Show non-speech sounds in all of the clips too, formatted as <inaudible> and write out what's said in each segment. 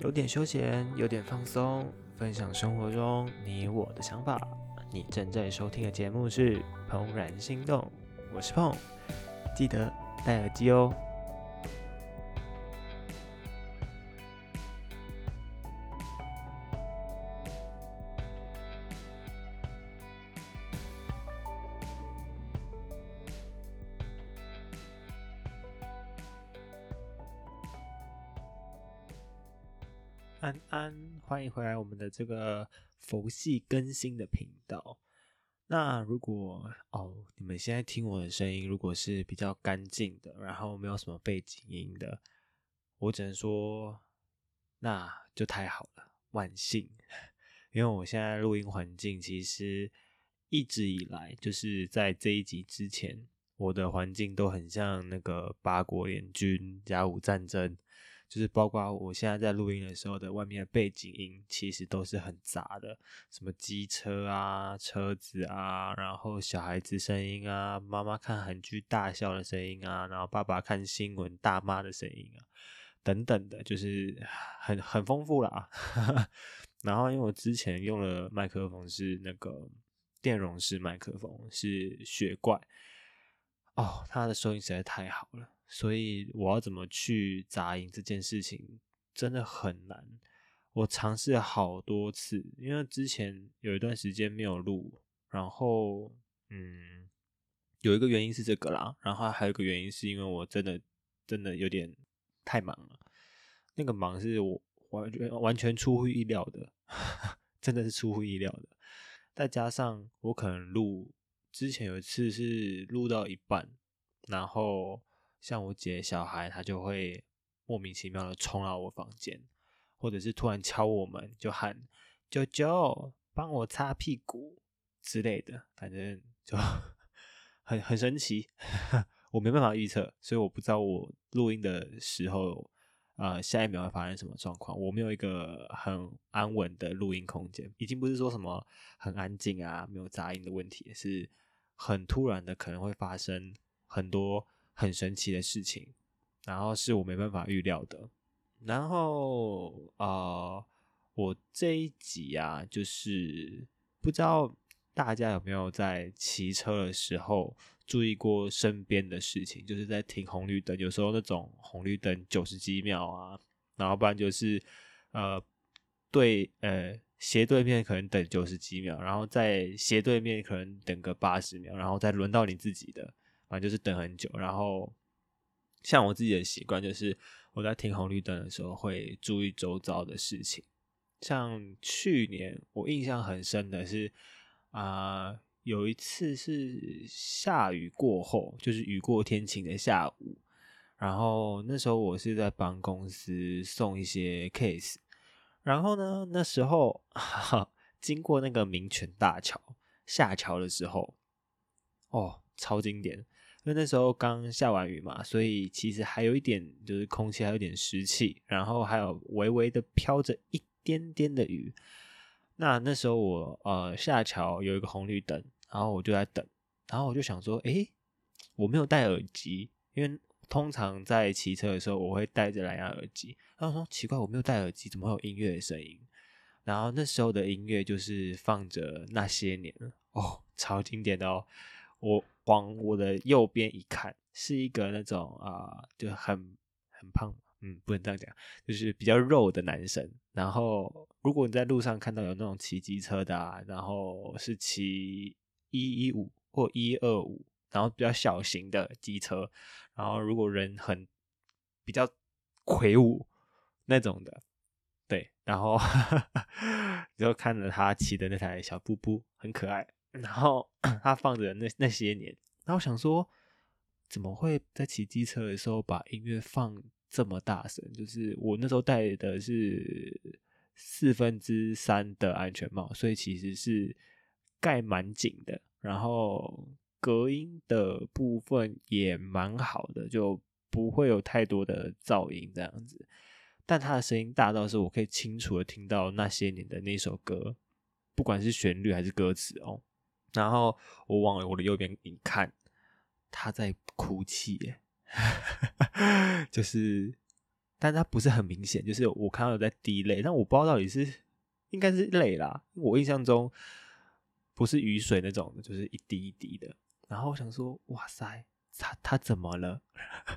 有点休闲，有点放松，分享生活中你我的想法。你正在收听的节目是《怦然心动》，我是碰，记得戴耳机哦。我们的这个佛系更新的频道。那如果哦，你们现在听我的声音，如果是比较干净的，然后没有什么背景音的，我只能说那就太好了，万幸。<laughs> 因为我现在录音环境其实一直以来就是在这一集之前，我的环境都很像那个八国联军甲午战争。就是包括我现在在录音的时候的外面的背景音，其实都是很杂的，什么机车啊、车子啊，然后小孩子声音啊，妈妈看韩剧大笑的声音啊，然后爸爸看新闻大骂的声音啊，等等的，就是很很丰富啦。<laughs> 然后因为我之前用的麦克风是那个电容式麦克风，是雪怪，哦，它的收音实在太好了。所以我要怎么去杂音这件事情真的很难。我尝试了好多次，因为之前有一段时间没有录，然后嗯，有一个原因是这个啦，然后还有一个原因是因为我真的真的有点太忙了。那个忙是我完全完全出乎意料的，<laughs> 真的是出乎意料的。再加上我可能录之前有一次是录到一半，然后。像我姐小孩，他就会莫名其妙的冲到我房间，或者是突然敲我门，就喊“舅舅帮我擦屁股”之类的，反正就 <laughs> 很很神奇，<laughs> 我没办法预测，所以我不知道我录音的时候，呃，下一秒会发生什么状况。我没有一个很安稳的录音空间，已经不是说什么很安静啊，没有杂音的问题，是很突然的，可能会发生很多。很神奇的事情，然后是我没办法预料的。然后啊，我这一集啊，就是不知道大家有没有在骑车的时候注意过身边的事情，就是在停红绿灯，有时候那种红绿灯九十几秒啊，然后不然就是呃对呃斜对面可能等九十几秒，然后在斜对面可能等个八十秒，然后再轮到你自己的。反正就是等很久，然后像我自己的习惯，就是我在停红绿灯的时候会注意周遭的事情。像去年我印象很深的是，啊，有一次是下雨过后，就是雨过天晴的下午，然后那时候我是在帮公司送一些 case，然后呢，那时候 <laughs> 经过那个民权大桥下桥的时候，哦，超经典。因为那时候刚下完雨嘛，所以其实还有一点，就是空气还有点湿气，然后还有微微的飘着一点点的雨。那那时候我呃下桥有一个红绿灯，然后我就在等，然后我就想说，诶，我没有戴耳机，因为通常在骑车的时候我会戴着蓝牙耳机。然后说奇怪，我没有戴耳机，怎么会有音乐的声音？然后那时候的音乐就是放着那些年哦，超经典的哦，我。往我的右边一看，是一个那种啊，就很很胖，嗯，不能这样讲，就是比较肉的男生。然后，如果你在路上看到有那种骑机车的，啊，然后是骑一一五或一二五，然后比较小型的机车，然后如果人很比较魁梧那种的，对，然后 <laughs> 就看着他骑的那台小布布，很可爱。然后 <coughs> 他放着那那些年，然后想说，怎么会在骑机车的时候把音乐放这么大声？就是我那时候戴的是四分之三的安全帽，所以其实是盖蛮紧的，然后隔音的部分也蛮好的，就不会有太多的噪音这样子。但他的声音大到是我可以清楚的听到那些年的那首歌，不管是旋律还是歌词哦。然后我往我的右边一看，他在哭泣，耶，<laughs> 就是但他不是很明显，就是我看到有在滴泪，但我不知道到底是应该是泪啦。我印象中不是雨水那种，就是一滴一滴的。然后我想说，哇塞，他他怎么了？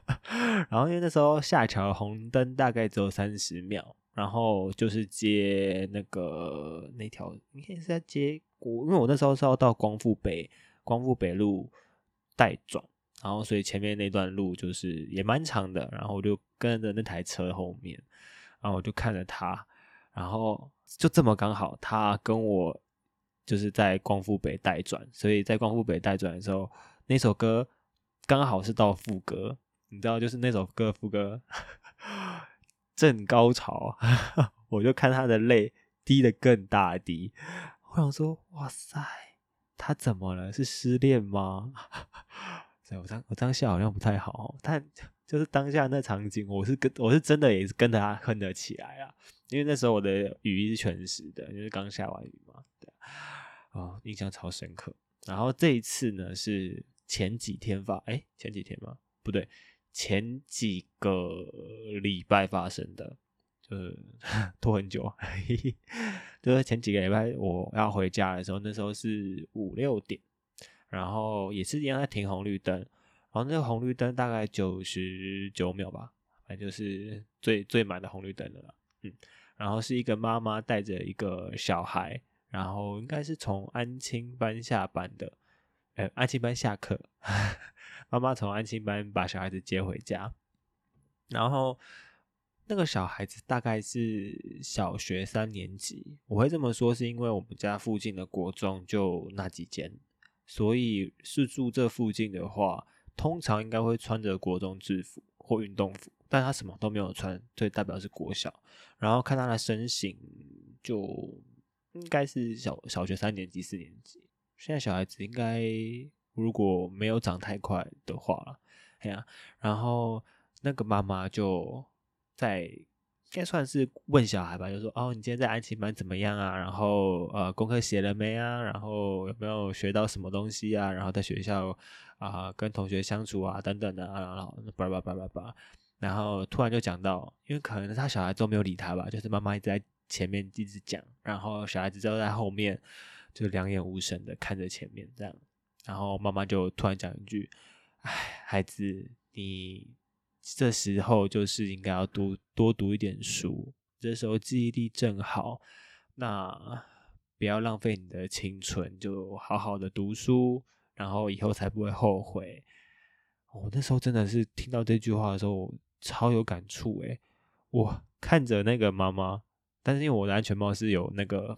<laughs> 然后因为那时候下桥红灯大概只有三十秒，然后就是接那个那条应该是在接国，因为我那时候是要到光复北光复北路带转。然后，所以前面那段路就是也蛮长的，然后我就跟着那台车后面，然后我就看着他，然后就这么刚好，他跟我就是在光复北带转，所以在光复北带转的时候，那首歌刚好是到副歌，你知道，就是那首歌副歌正高潮，<laughs> 我就看他的泪滴的更大滴，我想说，哇塞，他怎么了？是失恋吗？<laughs> 我当我当下好像不太好，但就是当下那场景，我是跟我是真的也是跟着他哼得起来啊，因为那时候我的雨衣是全湿的，就是刚下完雨嘛，对，哦，印象超深刻。然后这一次呢是前几天发，哎，前几天吗？不对，前几个礼拜发生的，呃拖很久，<laughs> 就是前几个礼拜我要回家的时候，那时候是五六点。然后也是一样在停红绿灯，然后那个红绿灯大概九十九秒吧，反正就是最最满的红绿灯了。嗯，然后是一个妈妈带着一个小孩，然后应该是从安亲班下班的，呃，安亲班下课，<laughs> 妈妈从安亲班把小孩子接回家，然后那个小孩子大概是小学三年级。我会这么说是因为我们家附近的国中就那几间。所以是住这附近的话，通常应该会穿着国中制服或运动服，但他什么都没有穿，所以代表是国小。然后看他的身形，就应该是小小学三年级、四年级。现在小孩子应该如果没有长太快的话，哎呀，然后那个妈妈就在。应该算是问小孩吧，就说哦，你今天在安琪班怎么样啊？然后呃，功课写了没啊？然后有没有学到什么东西啊？然后在学校啊，跟同学相处啊，等等的啊，然后叭叭叭叭叭，然后突然就讲到，因为可能他小孩都没有理他吧，就是妈妈一直在前面一直讲，然后小孩子就在后面就两眼无神的看着前面这样，然后妈妈就突然讲一句：“哎，孩子，你。”这时候就是应该要多多读一点书，这时候记忆力正好，那不要浪费你的青春，就好好的读书，然后以后才不会后悔。我那时候真的是听到这句话的时候，我超有感触诶。我看着那个妈妈，但是因为我的安全帽是有那个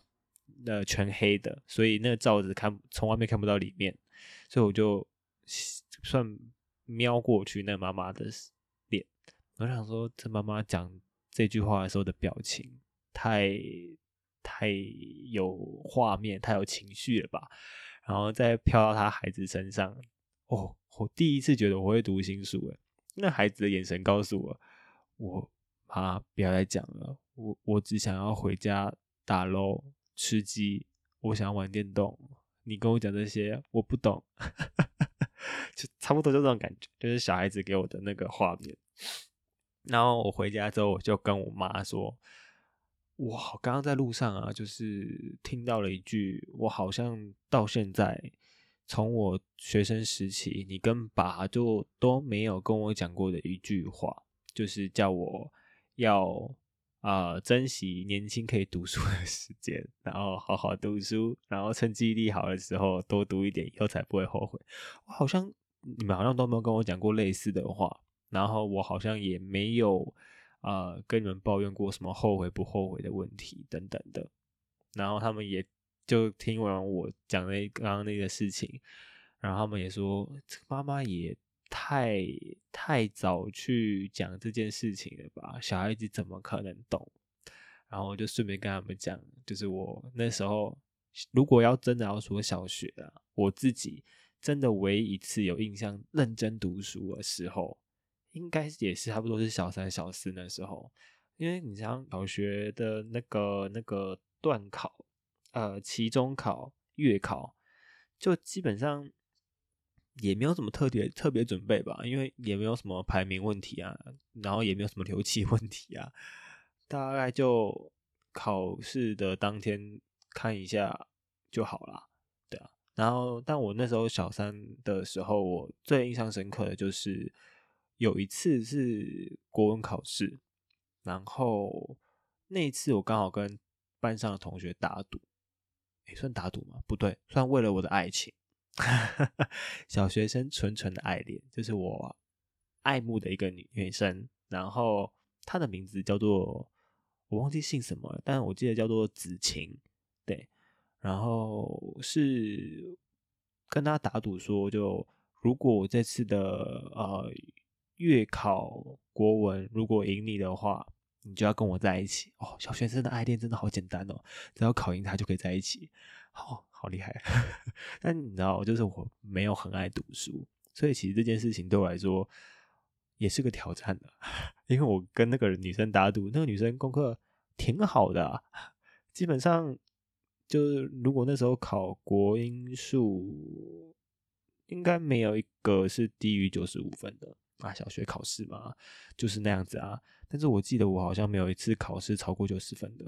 呃全黑的，所以那个罩子看从外面看不到里面，所以我就算瞄过去那妈妈的。我想说，这妈妈讲这句话的时候的表情，太太有画面，太有情绪了吧？然后再飘到他孩子身上，哦，我第一次觉得我会读心术诶。那孩子的眼神告诉我，我妈不要再讲了，我我只想要回家打捞吃鸡，我想要玩电动。你跟我讲这些，我不懂，<laughs> 就差不多就这种感觉，就是小孩子给我的那个画面。然后我回家之后，我就跟我妈说：“我刚刚在路上啊，就是听到了一句，我好像到现在，从我学生时期，你跟爸就都没有跟我讲过的一句话，就是叫我要啊珍惜年轻可以读书的时间，然后好好读书，然后趁记忆力好的时候多读一点，以后才不会后悔。我好像你们好像都没有跟我讲过类似的话。”然后我好像也没有啊跟你们抱怨过什么后悔不后悔的问题等等的，然后他们也就听完我讲那刚刚那个事情，然后他们也说这妈妈也太太早去讲这件事情了吧，小孩子怎么可能懂？然后我就顺便跟他们讲，就是我那时候如果要真的要说小学啊，我自己真的唯一一次有印象认真读书的时候。应该也是差不多是小三、小四那时候，因为你像小学的那个那个段考、呃期中考、月考，就基本上也没有什么特别特别准备吧，因为也没有什么排名问题啊，然后也没有什么留级 <laughs> 问题啊，大概就考试的当天看一下就好啦。对啊。然后，但我那时候小三的时候，我最印象深刻的就是有一次是国文考试，然后那一次我刚好跟班上的同学打赌，也算打赌吗？不对，算为了我的爱情。<laughs> 小学生纯纯的爱恋，就是我爱慕的一个女女生，然后她的名字叫做我忘记姓什么了，但我记得叫做子晴，对，然后是跟他打赌说，就如果我这次的呃月考国文如果赢你的话，你就要跟我在一起哦。小学生的爱恋真的好简单哦，只要考赢他就可以在一起，好。好厉害，<laughs> 但你知道，就是我没有很爱读书，所以其实这件事情对我来说也是个挑战的。<laughs> 因为我跟那个女生打赌，那个女生功课挺好的，基本上就是如果那时候考国英数，应该没有一个是低于九十五分的啊。小学考试嘛，就是那样子啊。但是我记得我好像没有一次考试超过九十分的。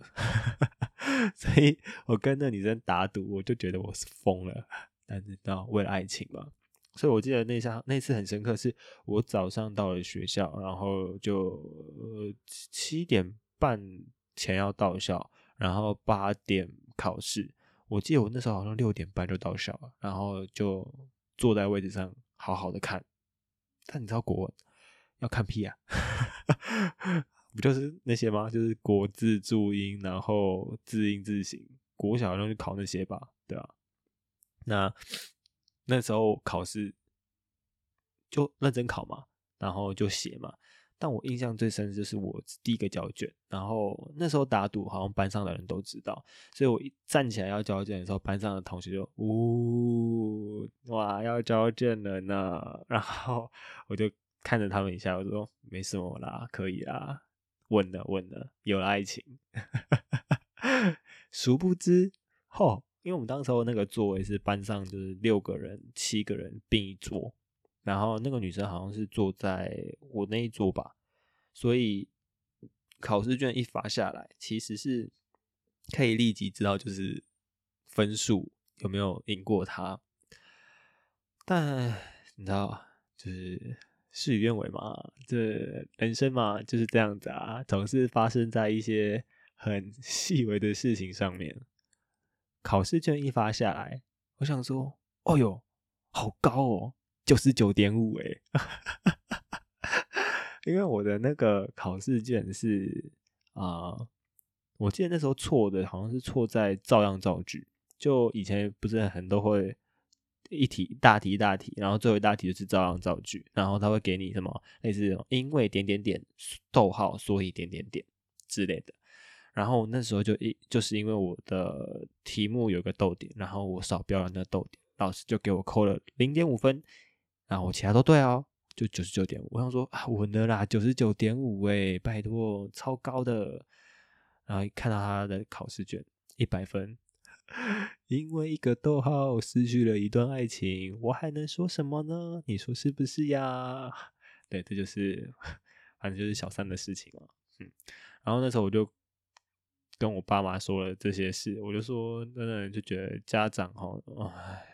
<laughs> 所以我跟那女生打赌，我就觉得我是疯了。但是到为了爱情嘛，所以我记得那下那次很深刻，是我早上到了学校，然后就呃七点半前要到校，然后八点考试。我记得我那时候好像六点半就到校了，然后就坐在位置上好好的看。但你知道国文要看屁啊！不就是那些吗？就是国字注音，然后字音字形。国小好像就考那些吧，对吧？那那时候考试就认真考嘛，然后就写嘛。但我印象最深的就是我第一个交卷，然后那时候打赌，好像班上的人都知道，所以我一站起来要交卷的时候，班上的同学就呜要交卷了呢。然后我就看着他们一下，我说没什么啦，可以啦。问了问了，有了爱情，<laughs> 殊不知，吼，因为我们当时候那个座位是班上就是六个人、七个人并一桌，然后那个女生好像是坐在我那一桌吧，所以考试卷一发下来，其实是可以立即知道就是分数有没有赢过他，但你知道，就是。事与愿违嘛，这人生嘛就是这样子啊，总是发生在一些很细微的事情上面。考试卷一发下来，我想说，哦哟，好高哦，九十九点五哎，<laughs> 因为我的那个考试卷是啊，我记得那时候错的好像是错在照样造句，就以前不是很多会。一题大题大题，然后最后一大题就是照样造句，然后他会给你什么类似因为点点点逗号所以点点点之类的，然后那时候就一就是因为我的题目有个逗点，然后我少标了那逗点，老师就给我扣了零点五分，然后我其他都对哦，就九十九点五。我想说啊，稳的啦，九十九点五哎，拜托，超高的。然后看到他的考试卷一百分。因为一个逗号失去了一段爱情，我还能说什么呢？你说是不是呀？对，这就是反正就是小三的事情了。嗯，然后那时候我就跟我爸妈说了这些事，我就说，真的就觉得家长哈，唉，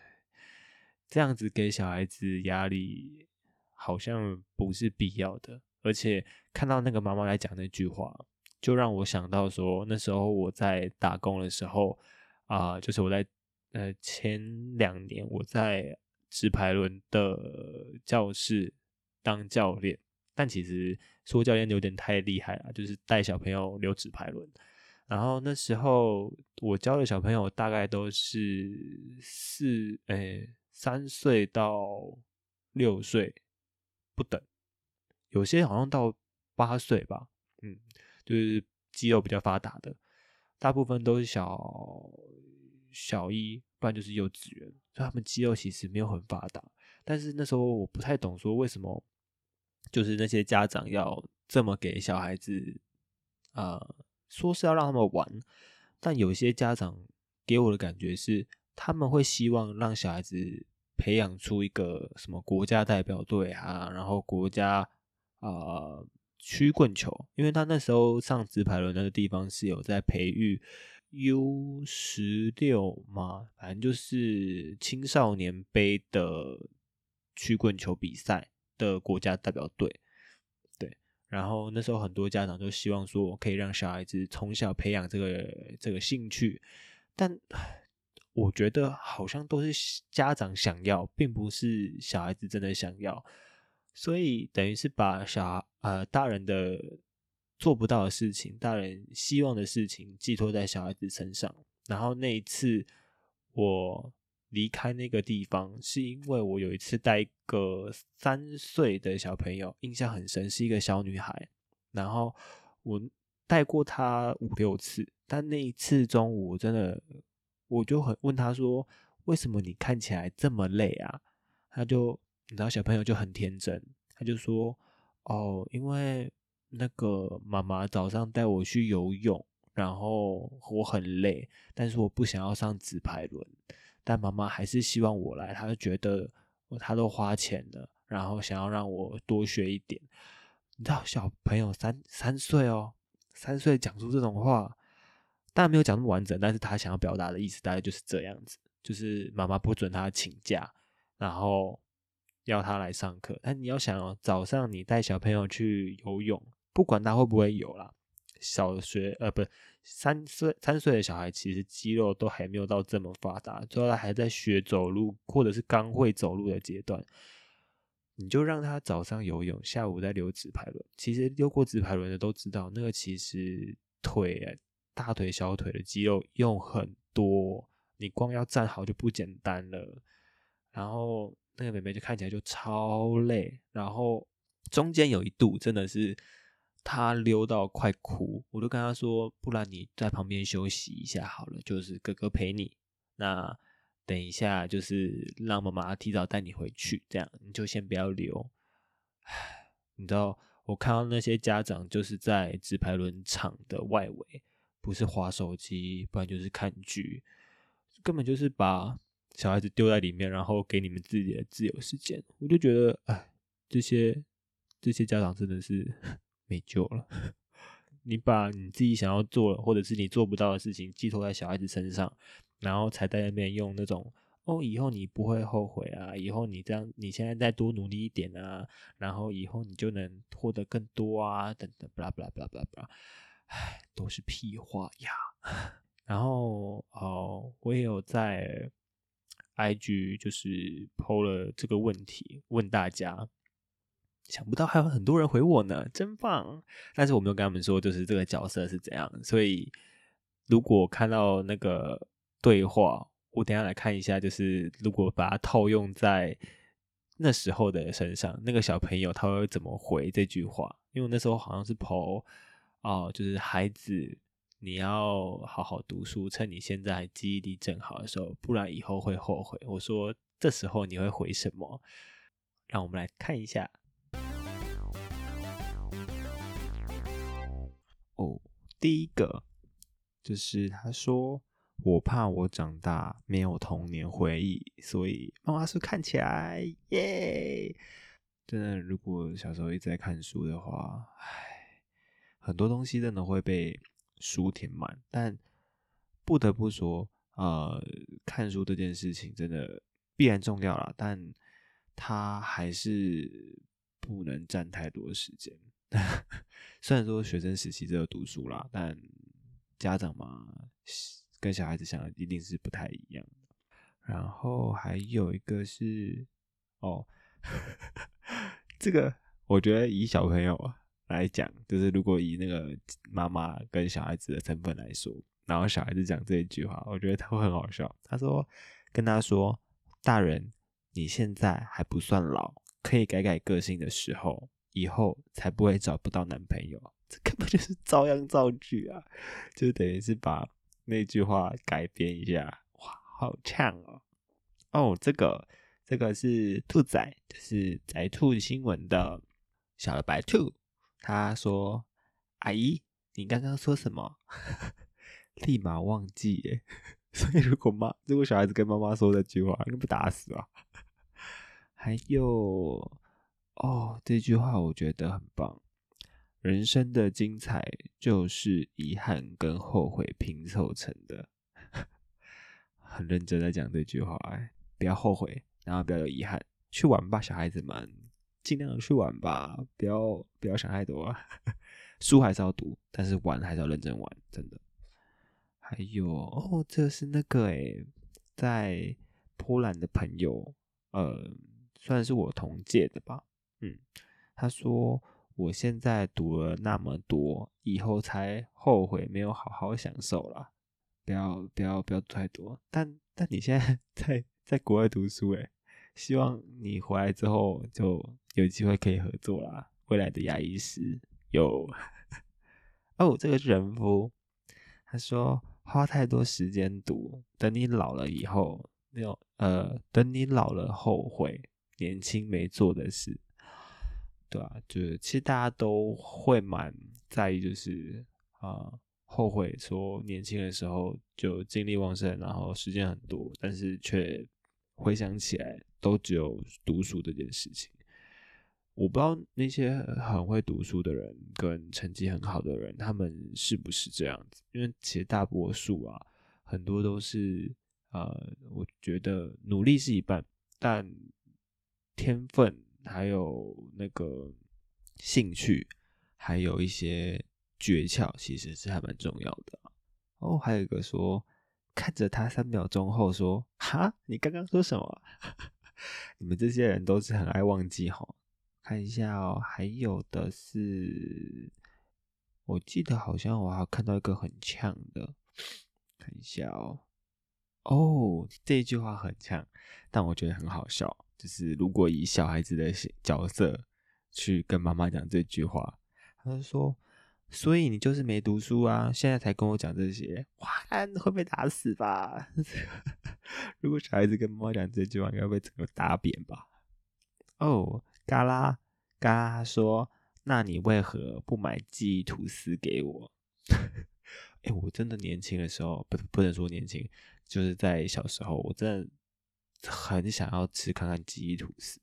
这样子给小孩子压力好像不是必要的。而且看到那个妈妈来讲那句话，就让我想到说，那时候我在打工的时候。啊，就是我在呃前两年我在直排轮的教室当教练，但其实说教练有点太厉害了，就是带小朋友溜直排轮。然后那时候我教的小朋友大概都是四诶三岁到六岁不等，有些好像到八岁吧，嗯，就是肌肉比较发达的。大部分都是小小一，不然就是幼稚园，所以他们肌肉其实没有很发达。但是那时候我不太懂，说为什么就是那些家长要这么给小孩子啊，说是要让他们玩，但有些家长给我的感觉是，他们会希望让小孩子培养出一个什么国家代表队啊，然后国家啊曲棍球，因为他那时候上直排轮那个地方是有在培育 U 十六嘛，反正就是青少年杯的曲棍球比赛的国家代表队。对，然后那时候很多家长就希望说，可以让小孩子从小培养这个这个兴趣，但。我觉得好像都是家长想要，并不是小孩子真的想要，所以等于是把小呃大人的做不到的事情，大人希望的事情寄托在小孩子身上。然后那一次我离开那个地方，是因为我有一次带一个三岁的小朋友，印象很深，是一个小女孩。然后我带过她五六次，但那一次中午真的。我就很问她说：“为什么你看起来这么累啊？”他就，你知道小朋友就很天真，他就说：“哦，因为那个妈妈早上带我去游泳，然后我很累，但是我不想要上直排轮，但妈妈还是希望我来，她就觉得她都花钱了，然后想要让我多学一点。你知道小朋友三三岁哦，三岁讲出这种话。”当然没有讲那么完整，但是他想要表达的意思大概就是这样子，就是妈妈不准他请假，然后要他来上课。但你要想哦，早上你带小朋友去游泳，不管他会不会游啦，小学呃不三岁三岁的小孩其实肌肉都还没有到这么发达，主要还在学走路或者是刚会走路的阶段，你就让他早上游泳，下午再溜直排轮。其实溜过直排轮的都知道，那个其实腿。大腿、小腿的肌肉用很多，你光要站好就不简单了。然后那个妹妹就看起来就超累，然后中间有一度真的是她溜到快哭，我就跟她说：“不然你在旁边休息一下好了，就是哥哥陪你。那等一下就是让妈妈提早带你回去，这样你就先不要溜。”唉，你知道我看到那些家长就是在直排轮场的外围。不是划手机，不然就是看剧，根本就是把小孩子丢在里面，然后给你们自己的自由时间。我就觉得，哎，这些这些家长真的是 <laughs> 没救了。<laughs> 你把你自己想要做，或者是你做不到的事情寄托在小孩子身上，然后才在那边用那种哦，以后你不会后悔啊，以后你这样，你现在再多努力一点啊，然后以后你就能获得更多啊，等等，巴拉巴拉巴拉巴拉。唉，都是屁话呀。<laughs> 然后哦，我也有在 IG 就是 PO 了这个问题，问大家，想不到还有很多人回我呢，真棒！但是我没有跟他们说，就是这个角色是怎样。所以如果看到那个对话，我等下来看一下，就是如果把它套用在那时候的身上，那个小朋友他会怎么回这句话？因为那时候好像是 PO。哦，就是孩子，你要好好读书，趁你现在记忆力正好的时候，不然以后会后悔。我说这时候你会回什么？让我们来看一下。哦，第一个就是他说我怕我长大没有童年回忆，所以漫画书看起来耶。真的，如果小时候一直在看书的话，唉。很多东西真的会被书填满，但不得不说，呃，看书这件事情真的必然重要了，但它还是不能占太多时间。<laughs> 虽然说学生时期只有读书啦，但家长嘛，跟小孩子想的一定是不太一样的。然后还有一个是，哦，<laughs> 这个我觉得以小朋友啊。来讲，就是如果以那个妈妈跟小孩子的身份来说，然后小孩子讲这一句话，我觉得他会很好笑。他说：“跟他说，大人，你现在还不算老，可以改改个性的时候，以后才不会找不到男朋友。<laughs> ”这根本就是照样造句啊，就等于是把那句话改编一下。哇，好呛哦！哦，这个这个是兔仔，就是宅兔新闻的小的白兔。他说：“阿姨，你刚刚说什么？立马忘记耶！<laughs> 所以如果妈，如果小孩子跟妈妈说这句话，应该被打死吧？还有哦，这句话我觉得很棒。人生的精彩就是遗憾跟后悔拼凑成的。<laughs> 很认真在讲这句话，哎，不要后悔，然后不要有遗憾，去玩吧，小孩子们，尽量去玩吧，不要不要想太多。<laughs> 书还是要读，但是玩还是要认真玩，真的。还有哦，这是那个哎，在波兰的朋友，呃，算是我同届的吧，嗯，他说。我现在读了那么多，以后才后悔没有好好享受了。不要不要不要读太多。但但你现在 <laughs> 在在国外读书，诶，希望你回来之后就有机会可以合作啦。未来的牙医师有哦，这个人夫他说花太多时间读，等你老了以后，那种呃，等你老了后悔年轻没做的事。对啊，就是其实大家都会蛮在意，就是啊后悔说年轻的时候就精力旺盛，然后时间很多，但是却回想起来都只有读书这件事情。我不知道那些很会读书的人跟成绩很好的人，他们是不是这样子？因为其实大多数啊，很多都是呃，我觉得努力是一半，但天分。还有那个兴趣，还有一些诀窍，其实是还蛮重要的。哦，还有一个说，看着他三秒钟后说：“哈，你刚刚说什么？” <laughs> 你们这些人都是很爱忘记哈。看一下哦，还有的是，我记得好像我还看到一个很呛的，看一下哦。哦，这一句话很呛，但我觉得很好笑。就是如果以小孩子的角色去跟妈妈讲这句话，他就说：“所以你就是没读书啊，现在才跟我讲这些，哇，会被打死吧？” <laughs> 如果小孩子跟妈妈讲这句话，应该会整个打扁吧？哦，嘎啦嘎啦说：“那你为何不买记忆吐司给我？” <laughs> 哎，我真的年轻的时候，不不能说年轻，就是在小时候，我真的。很想要吃看看记忆吐司，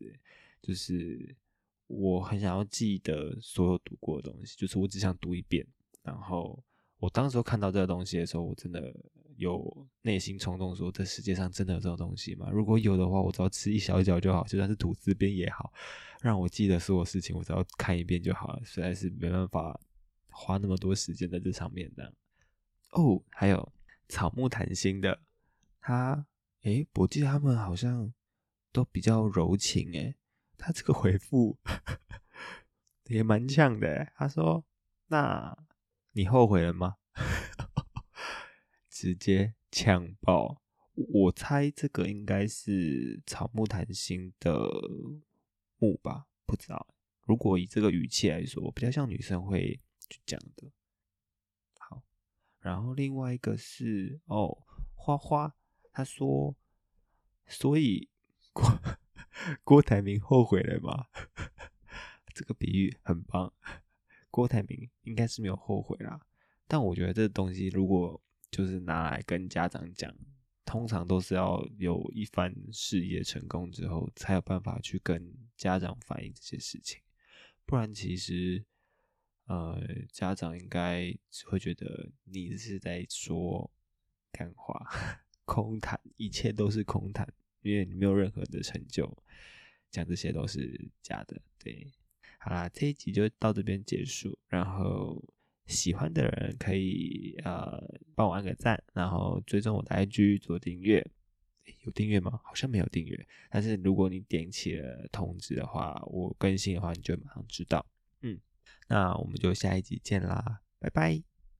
就是我很想要记得所有读过的东西，就是我只想读一遍。然后我当时看到这个东西的时候，我真的有内心冲动说：这世界上真的有这种东西吗？如果有的话，我只要吃一小角就好，就算是吐司边也好，让我记得所有事情，我只要看一遍就好了。实在是没办法花那么多时间在这上面的。哦，还有草木谈心的他。诶，我记得他们好像都比较柔情诶，他这个回复也蛮呛的。他说：“那你后悔了吗？” <laughs> 直接呛爆！我猜这个应该是草木谈心的木吧？不知道。如果以这个语气来说，比较像女生会去讲的。好，然后另外一个是哦，花花。他说：“所以 <laughs> 郭台铭后悔了吗？” <laughs> 这个比喻很棒。郭台铭应该是没有后悔啦，但我觉得这东西如果就是拿来跟家长讲，通常都是要有一番事业成功之后，才有办法去跟家长反映这些事情。不然，其实呃，家长应该会觉得你是在说干话。<laughs> 空谈，一切都是空谈，因为你没有任何的成就，讲这些都是假的。对，好啦，这一集就到这边结束。然后喜欢的人可以呃帮我按个赞，然后追踪我的 IG 做订阅。有订阅吗？好像没有订阅。但是如果你点起了通知的话，我更新的话，你就马上知道。嗯，那我们就下一集见啦，拜拜。